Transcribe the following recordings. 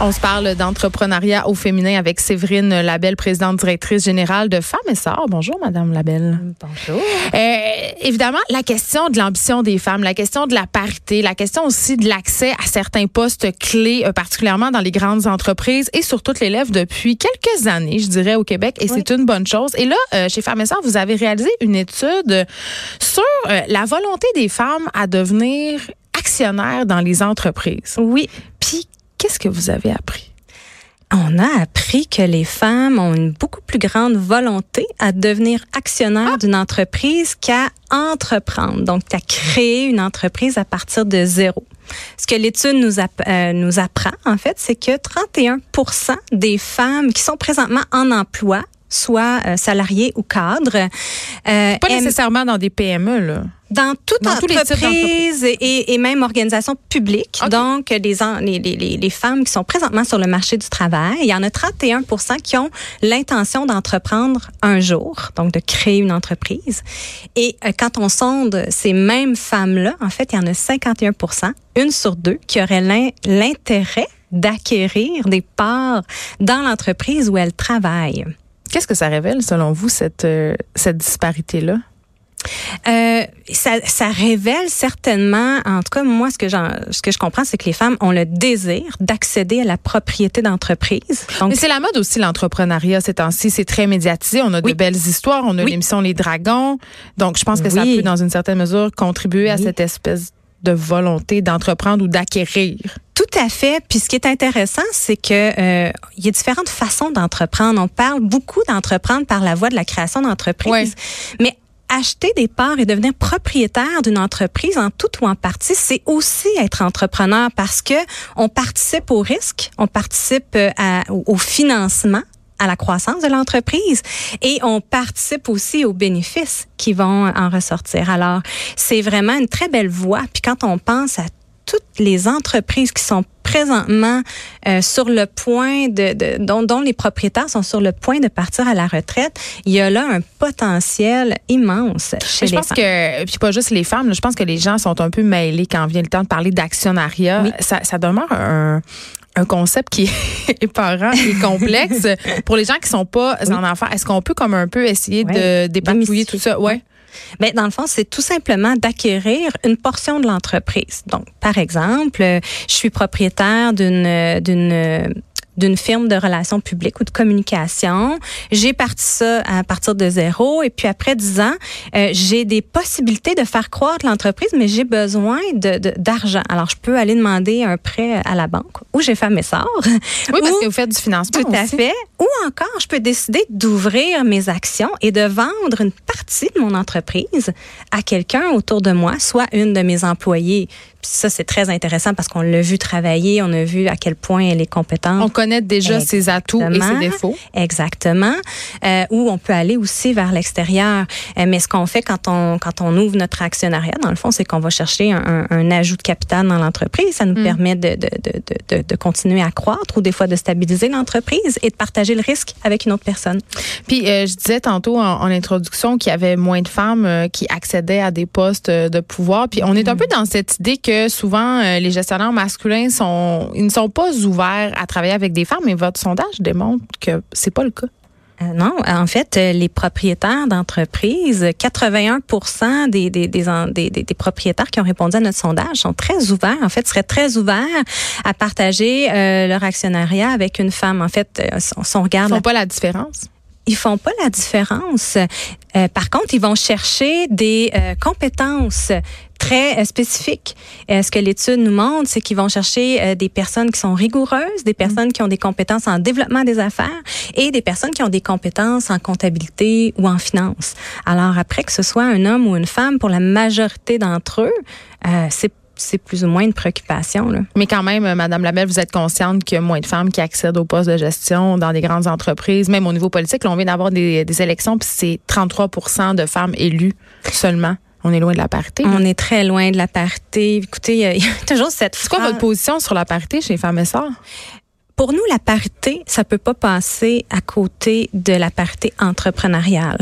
On se parle d'entrepreneuriat au féminin avec Séverine Labelle, présidente directrice générale de Femmes et Sœurs. Bonjour, Madame Labelle. Bonjour. Euh, évidemment, la question de l'ambition des femmes, la question de la parité, la question aussi de l'accès à certains postes clés, euh, particulièrement dans les grandes entreprises et sur toutes les lèvres depuis quelques années, je dirais, au Québec, et c'est une bonne chose. Et là, euh, chez Femmes et Sœurs, vous avez réalisé une étude sur la volonté des femmes à devenir actionnaires dans les entreprises. Oui. Puis Qu'est-ce que vous avez appris? On a appris que les femmes ont une beaucoup plus grande volonté à devenir actionnaires ah! d'une entreprise qu'à entreprendre, donc à créer une entreprise à partir de zéro. Ce que l'étude nous, euh, nous apprend, en fait, c'est que 31% des femmes qui sont présentement en emploi, soit euh, salariées ou cadres, euh, pas nécessairement dans des PME, là dans toute entreprise et, et, même organisation publique. Donc, les, les, les, les, femmes qui sont présentement sur le marché du travail, il y en a 31 qui ont l'intention d'entreprendre un jour, donc de créer une entreprise. Et euh, quand on sonde ces mêmes femmes-là, en fait, il y en a 51 une sur deux, qui auraient l'intérêt d'acquérir des parts dans l'entreprise où elles travaillent. Qu'est-ce que ça révèle, selon vous, cette, euh, cette disparité-là? Euh, ça, ça, révèle certainement, en tout cas moi ce que ce que je comprends, c'est que les femmes ont le désir d'accéder à la propriété d'entreprise. Mais c'est la mode aussi l'entrepreneuriat ces temps-ci, c'est très médiatisé. On a de belles histoires, on a l'émission Les Dragons, donc je pense que ça peut dans une certaine mesure contribuer à cette espèce de volonté d'entreprendre ou d'acquérir. Tout à fait. Puis ce qui est intéressant, c'est que euh, il y a différentes façons d'entreprendre. On parle beaucoup d'entreprendre par la voie de la création d'entreprise, mais acheter des parts et devenir propriétaire d'une entreprise en tout ou en partie, c'est aussi être entrepreneur parce que on participe au risque, on participe euh, au financement à la croissance de l'entreprise et on participe aussi aux bénéfices qui vont en ressortir. Alors, c'est vraiment une très belle voie. Puis quand on pense à toutes les entreprises qui sont présentement euh, sur le point de, de dont, dont, les propriétaires sont sur le point de partir à la retraite, il y a là un potentiel immense chez je pense que puis pas juste les femmes, je pense que les gens sont un peu mêlés quand vient le temps de parler d'actionnariat. Ça, ça demeure un, un concept qui est épeurant et complexe pour les gens qui sont pas en enfants. Est-ce qu'on peut comme un peu essayer de dépatouiller tout ça? Ouais. Mais dans le fond, c'est tout simplement d'acquérir une portion de l'entreprise. Donc, par exemple, je suis propriétaire d'une d'une d'une firme de relations publiques ou de communication. J'ai parti ça à partir de zéro et puis après dix ans, euh, j'ai des possibilités de faire croître l'entreprise, mais j'ai besoin de, d'argent. Alors, je peux aller demander un prêt à la banque ou j'ai fait mes sorts. Oui, parce que vous faites du financement Tout à fait. Ou encore, je peux décider d'ouvrir mes actions et de vendre une partie de mon entreprise à quelqu'un autour de moi, soit une de mes employés ça, c'est très intéressant parce qu'on l'a vu travailler, on a vu à quel point elle est compétente. On connaît déjà ses atouts et ses défauts. Exactement. Euh, ou on peut aller aussi vers l'extérieur. Euh, mais ce qu'on fait quand on quand on ouvre notre actionnariat, dans le fond, c'est qu'on va chercher un, un, ajout de capital dans l'entreprise. Ça nous mm. permet de, de, de, de, de continuer à croître ou des fois de stabiliser l'entreprise et de partager le risque avec une autre personne. Puis euh, je disais tantôt en, en introduction qu'il y avait moins de femmes euh, qui accédaient à des postes de pouvoir. Puis on est un mm. peu dans cette idée que souvent euh, les gestionnaires masculins sont, ils ne sont pas ouverts à travailler avec des femmes, mais votre sondage démontre que c'est pas le cas. Euh, non, en fait, euh, les propriétaires d'entreprises, 81 des, des, des, des, propriétaires qui ont répondu à notre sondage sont très ouverts, en fait, seraient très ouverts à partager leur actionnariat avec une femme. En fait, si on regarde... Ils font pas la différence? Ils font pas la différence. par contre, ils vont chercher des compétences très euh, spécifiques. Euh, ce que l'étude nous montre, c'est qu'ils vont chercher euh, des personnes qui sont rigoureuses, des personnes qui ont des compétences en développement des affaires et des personnes qui ont des compétences en comptabilité ou en finance. Alors après que ce soit un homme ou une femme, pour la majorité d'entre eux, c'est c'est plus ou moins une préoccupation. Là. Mais quand même, Madame Labelle, vous êtes consciente qu'il y a moins de femmes qui accèdent aux postes de gestion dans des grandes entreprises, même au niveau politique. Là, on vient d'avoir des, des élections, puis c'est 33 de femmes élues seulement. On est loin de la parité. On est très loin de la parité. Écoutez, il y, a toujours cette. C'est quoi votre position sur la parité chez Femmes et Sœurs? Pour nous, la parité, ça peut pas passer à côté de la parité entrepreneuriale.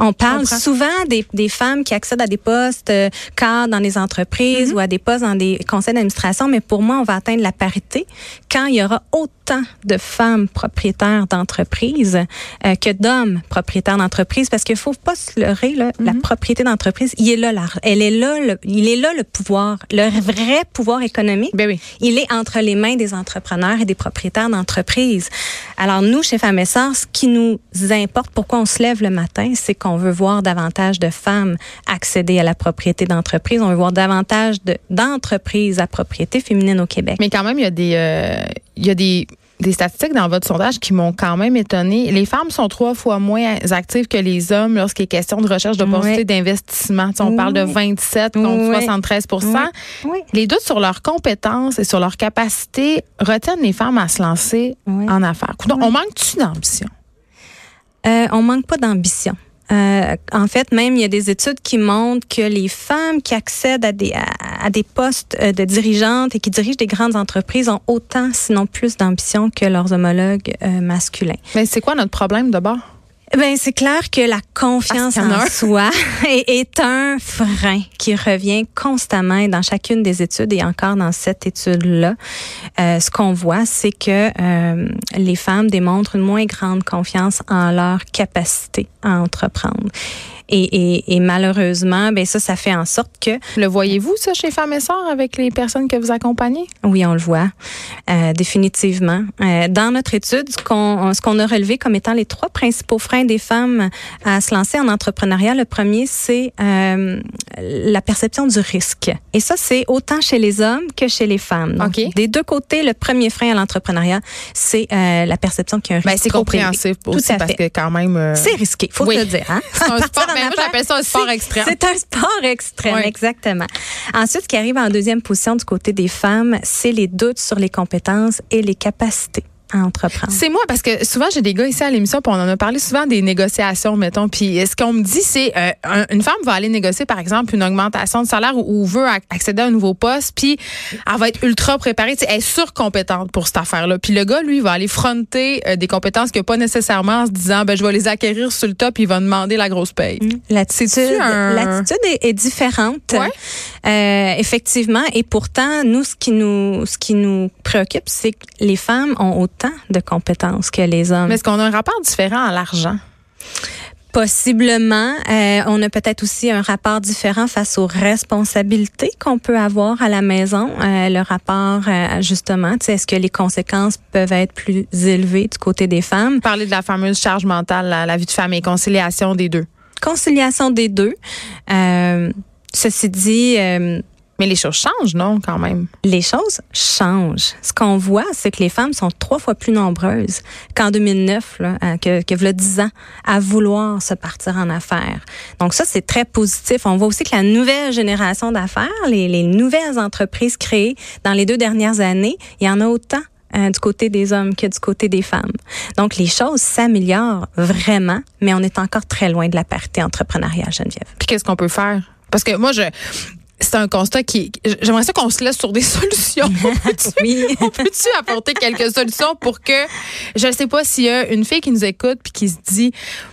On parle souvent des, des, femmes qui accèdent à des postes euh, cadres dans les entreprises mm-hmm. ou à des postes dans des conseils d'administration, mais pour moi, on va atteindre la parité quand il y aura autant de femmes propriétaires d'entreprises euh, que d'hommes propriétaires d'entreprises, parce qu'il faut pas se leurrer, là, la mm-hmm. propriété d'entreprise, il est là, là, elle est là, le, il est là le pouvoir, le vrai pouvoir économique. Ben oui. Il est entre les mains des entrepreneurs et des propriétaires d'entreprises. Alors nous, chez Femmes Sœurs, ce qui nous importe, pourquoi on se lève le matin, c'est qu'on on veut voir davantage de femmes accéder à la propriété d'entreprise. On veut voir davantage d'entreprises à propriété féminine au Québec. Mais quand même, il y a des, euh, il y a des des statistiques dans votre sondage qui m'ont quand même étonné. Les femmes sont trois fois moins actives que les hommes lorsqu'il est question de recherche d'opportunités d'investissement. on parle de 27 contre 73 Les doutes sur leurs compétences et sur leur capacité retiennent les femmes à se lancer en affaires. On manque-tu d'ambition? Euh, on manque pas d'ambition. Euh, en fait, même il y a des études qui montrent que les femmes qui accèdent à des, à, des postes euh, de dirigeantes et qui dirigent des grandes entreprises ont autant, sinon plus d'ambition que leurs homologues euh, masculins. Mais c'est quoi notre problème d'abord? Ben c'est clair que la confiance en soi est, un frein qui revient constamment dans chacune des études et encore dans cette étude-là. Euh, ce qu'on voit, c'est que euh, les femmes démontrent une moins grande confiance en leur capacité à entreprendre. Et, et, et, malheureusement, ben ça, ça fait en sorte que. Le voyez-vous ça chez Femmes et Sœurs avec les personnes que vous accompagnez? Oui, on le voit euh, définitivement. Euh, dans notre étude, ce qu'on ce qu'on a relevé comme étant les trois principaux freins des femmes à se lancer en entrepreneuriat, le premier c'est euh, la perception du risque. Et ça, c'est autant chez les hommes que chez les femmes. Donc, Des deux côtés, le premier frein à l'entrepreneuriat, c'est euh, la perception qu'il y a un ben, risque. c'est compréhensif aussi parce que quand même. Euh, c'est risqué, faut oui. le dire. Hein? moi, j'appelle ça un sport extrême. C'est un sport extrême, exactement. Ensuite, ce qui arrive en deuxième position du côté des femmes, c'est les doutes sur les compétences et les capacités entreprendre. C'est moi parce que souvent j'ai des gars ici à l'émission puis on en a parlé souvent des négociations mettons puis ce qu'on me dit c'est euh, une femme va aller négocier par exemple une augmentation de salaire ou, veut accéder à un nouveau poste puis elle va être ultra préparée, elle est surcompétente pour cette affaire là. Puis le gars lui va aller fronter euh, des compétences qu'il n'a pas nécessairement en se disant ben je vais les acquérir sur le top puis il va demander la grosse paye. Mmh. L'attitude l'attitude est, différente. Euh, effectivement et pourtant nous ce qui nous ce qui nous préoccupe c'est que les femmes ont autant de compétences que les hommes. Mais est-ce qu'on a un rapport différent à l'argent? Possiblement. Euh, on a peut-être aussi un rapport différent face aux responsabilités qu'on peut avoir à la maison. Euh, le rapport, euh, justement, est-ce que les conséquences peuvent être plus élevées du côté des femmes? Parler de la fameuse charge mentale, la, la vie de femme et conciliation des deux. Conciliation des deux. ceci dit, mais les choses changent, non, quand même? Les choses changent. Ce qu'on voit, c'est que les femmes sont trois fois plus nombreuses qu'en 2009, là, euh, que, que a 10 ans, à vouloir se partir en affaires. Donc ça, c'est très positif. On voit aussi que la nouvelle génération d'affaires, les, les nouvelles entreprises créées dans les deux dernières années, il y en a autant euh, du côté des hommes que du côté des femmes. Donc, les choses s'améliorent vraiment, mais on est encore très loin de la parité entrepreneuriale, Geneviève. Puis qu'est-ce qu'on peut faire? Parce que moi, je, c'est un constat qui. J'aimerais ça qu'on se laisse sur des solutions. oui. on peut-tu apporter quelques solutions pour que. Je ne sais pas s'il y a une fille qui nous écoute puis qui se dit.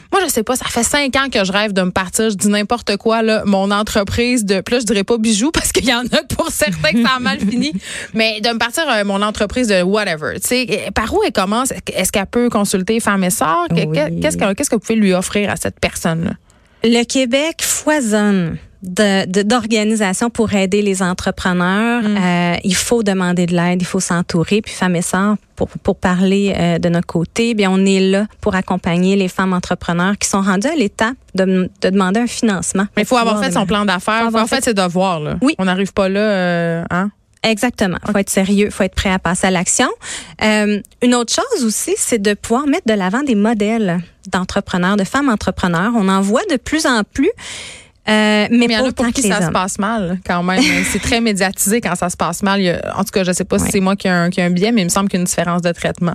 Moi, je sais pas, ça fait cinq ans que je rêve de me partir. Je dis n'importe quoi, là, mon entreprise de. Plus, je dirais pas bijoux parce qu'il y en a pour certains que ça a mal fini. Mais de me partir, euh, mon entreprise de whatever. Tu sais, par où elle commence? Est-ce qu'elle peut consulter Femme et Sœurs? Qu'est-ce que, qu'est-ce que vous pouvez lui offrir à cette personne-là? Le Québec foisonne d'organisation pour aider les entrepreneurs. Mm. Euh, il faut demander de l'aide, il faut s'entourer. Puis Femmes et Sœurs, pour, pour parler euh, de notre côté, bien on est là pour accompagner les femmes entrepreneurs qui sont rendues à l'étape de, de, demander un financement. Mais il faut avoir fait son plan d'affaires. Il faut avoir fait ses devoirs. Là. Oui. On n'arrive pas là, euh, hein? Exactement. Il faut être sérieux, il faut être prêt à passer à l'action. Euh, une autre chose aussi, c'est de pouvoir mettre de l'avant des modèles d'entrepreneurs, de femmes entrepreneurs. On en voit de plus en plus. Euh, mais, il y en a pour qui ça se passe mal quand même. c'est très médiatisé quand ça se passe mal. Il y a- en tout cas, je sais pas si c'est moi qui ai, un, qui un biais, mais il me semble qu'il y a une différence de traitement.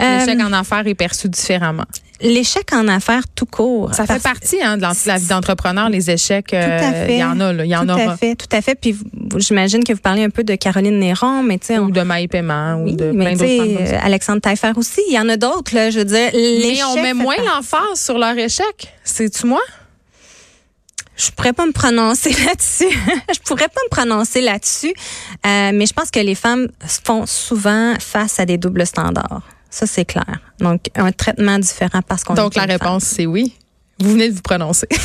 Euh, L'échec en affaires est perçu différemment. L'échec en affaires tout court. Ça fait partie hein, de la, vie d'entrepreneur, les échecs. euh, Tout à fait. Il y en a, là, il y en tout aura. à fait, tout à fait. Puis j'imagine que vous parlez un peu de Caroline Néron, mais tu sais, on- Ou de Maï Paiement, ou oui, de mais plein d'autres euh, Alexandre Taillefer aussi. Il y en a d'autres, là. Je veux dire, Mais on met moins l'emphase sur leur échec. C'est-tu moi? Je pourrais pas me prononcer là-dessus. je pourrais pas me prononcer là-dessus. Euh, mais je pense que les femmes font souvent face à des doubles standards. Ça, c'est clair. Donc, un traitement différent parce qu'on Donc, est la réponse, c'est oui. Vous venez de vous prononcer.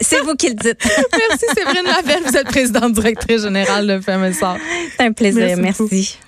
C'est- vous qui le dites. Merci, Séverine Lavelle. Vous êtes présidente directrice générale de Sœurs. C'est un plaisir. Merci.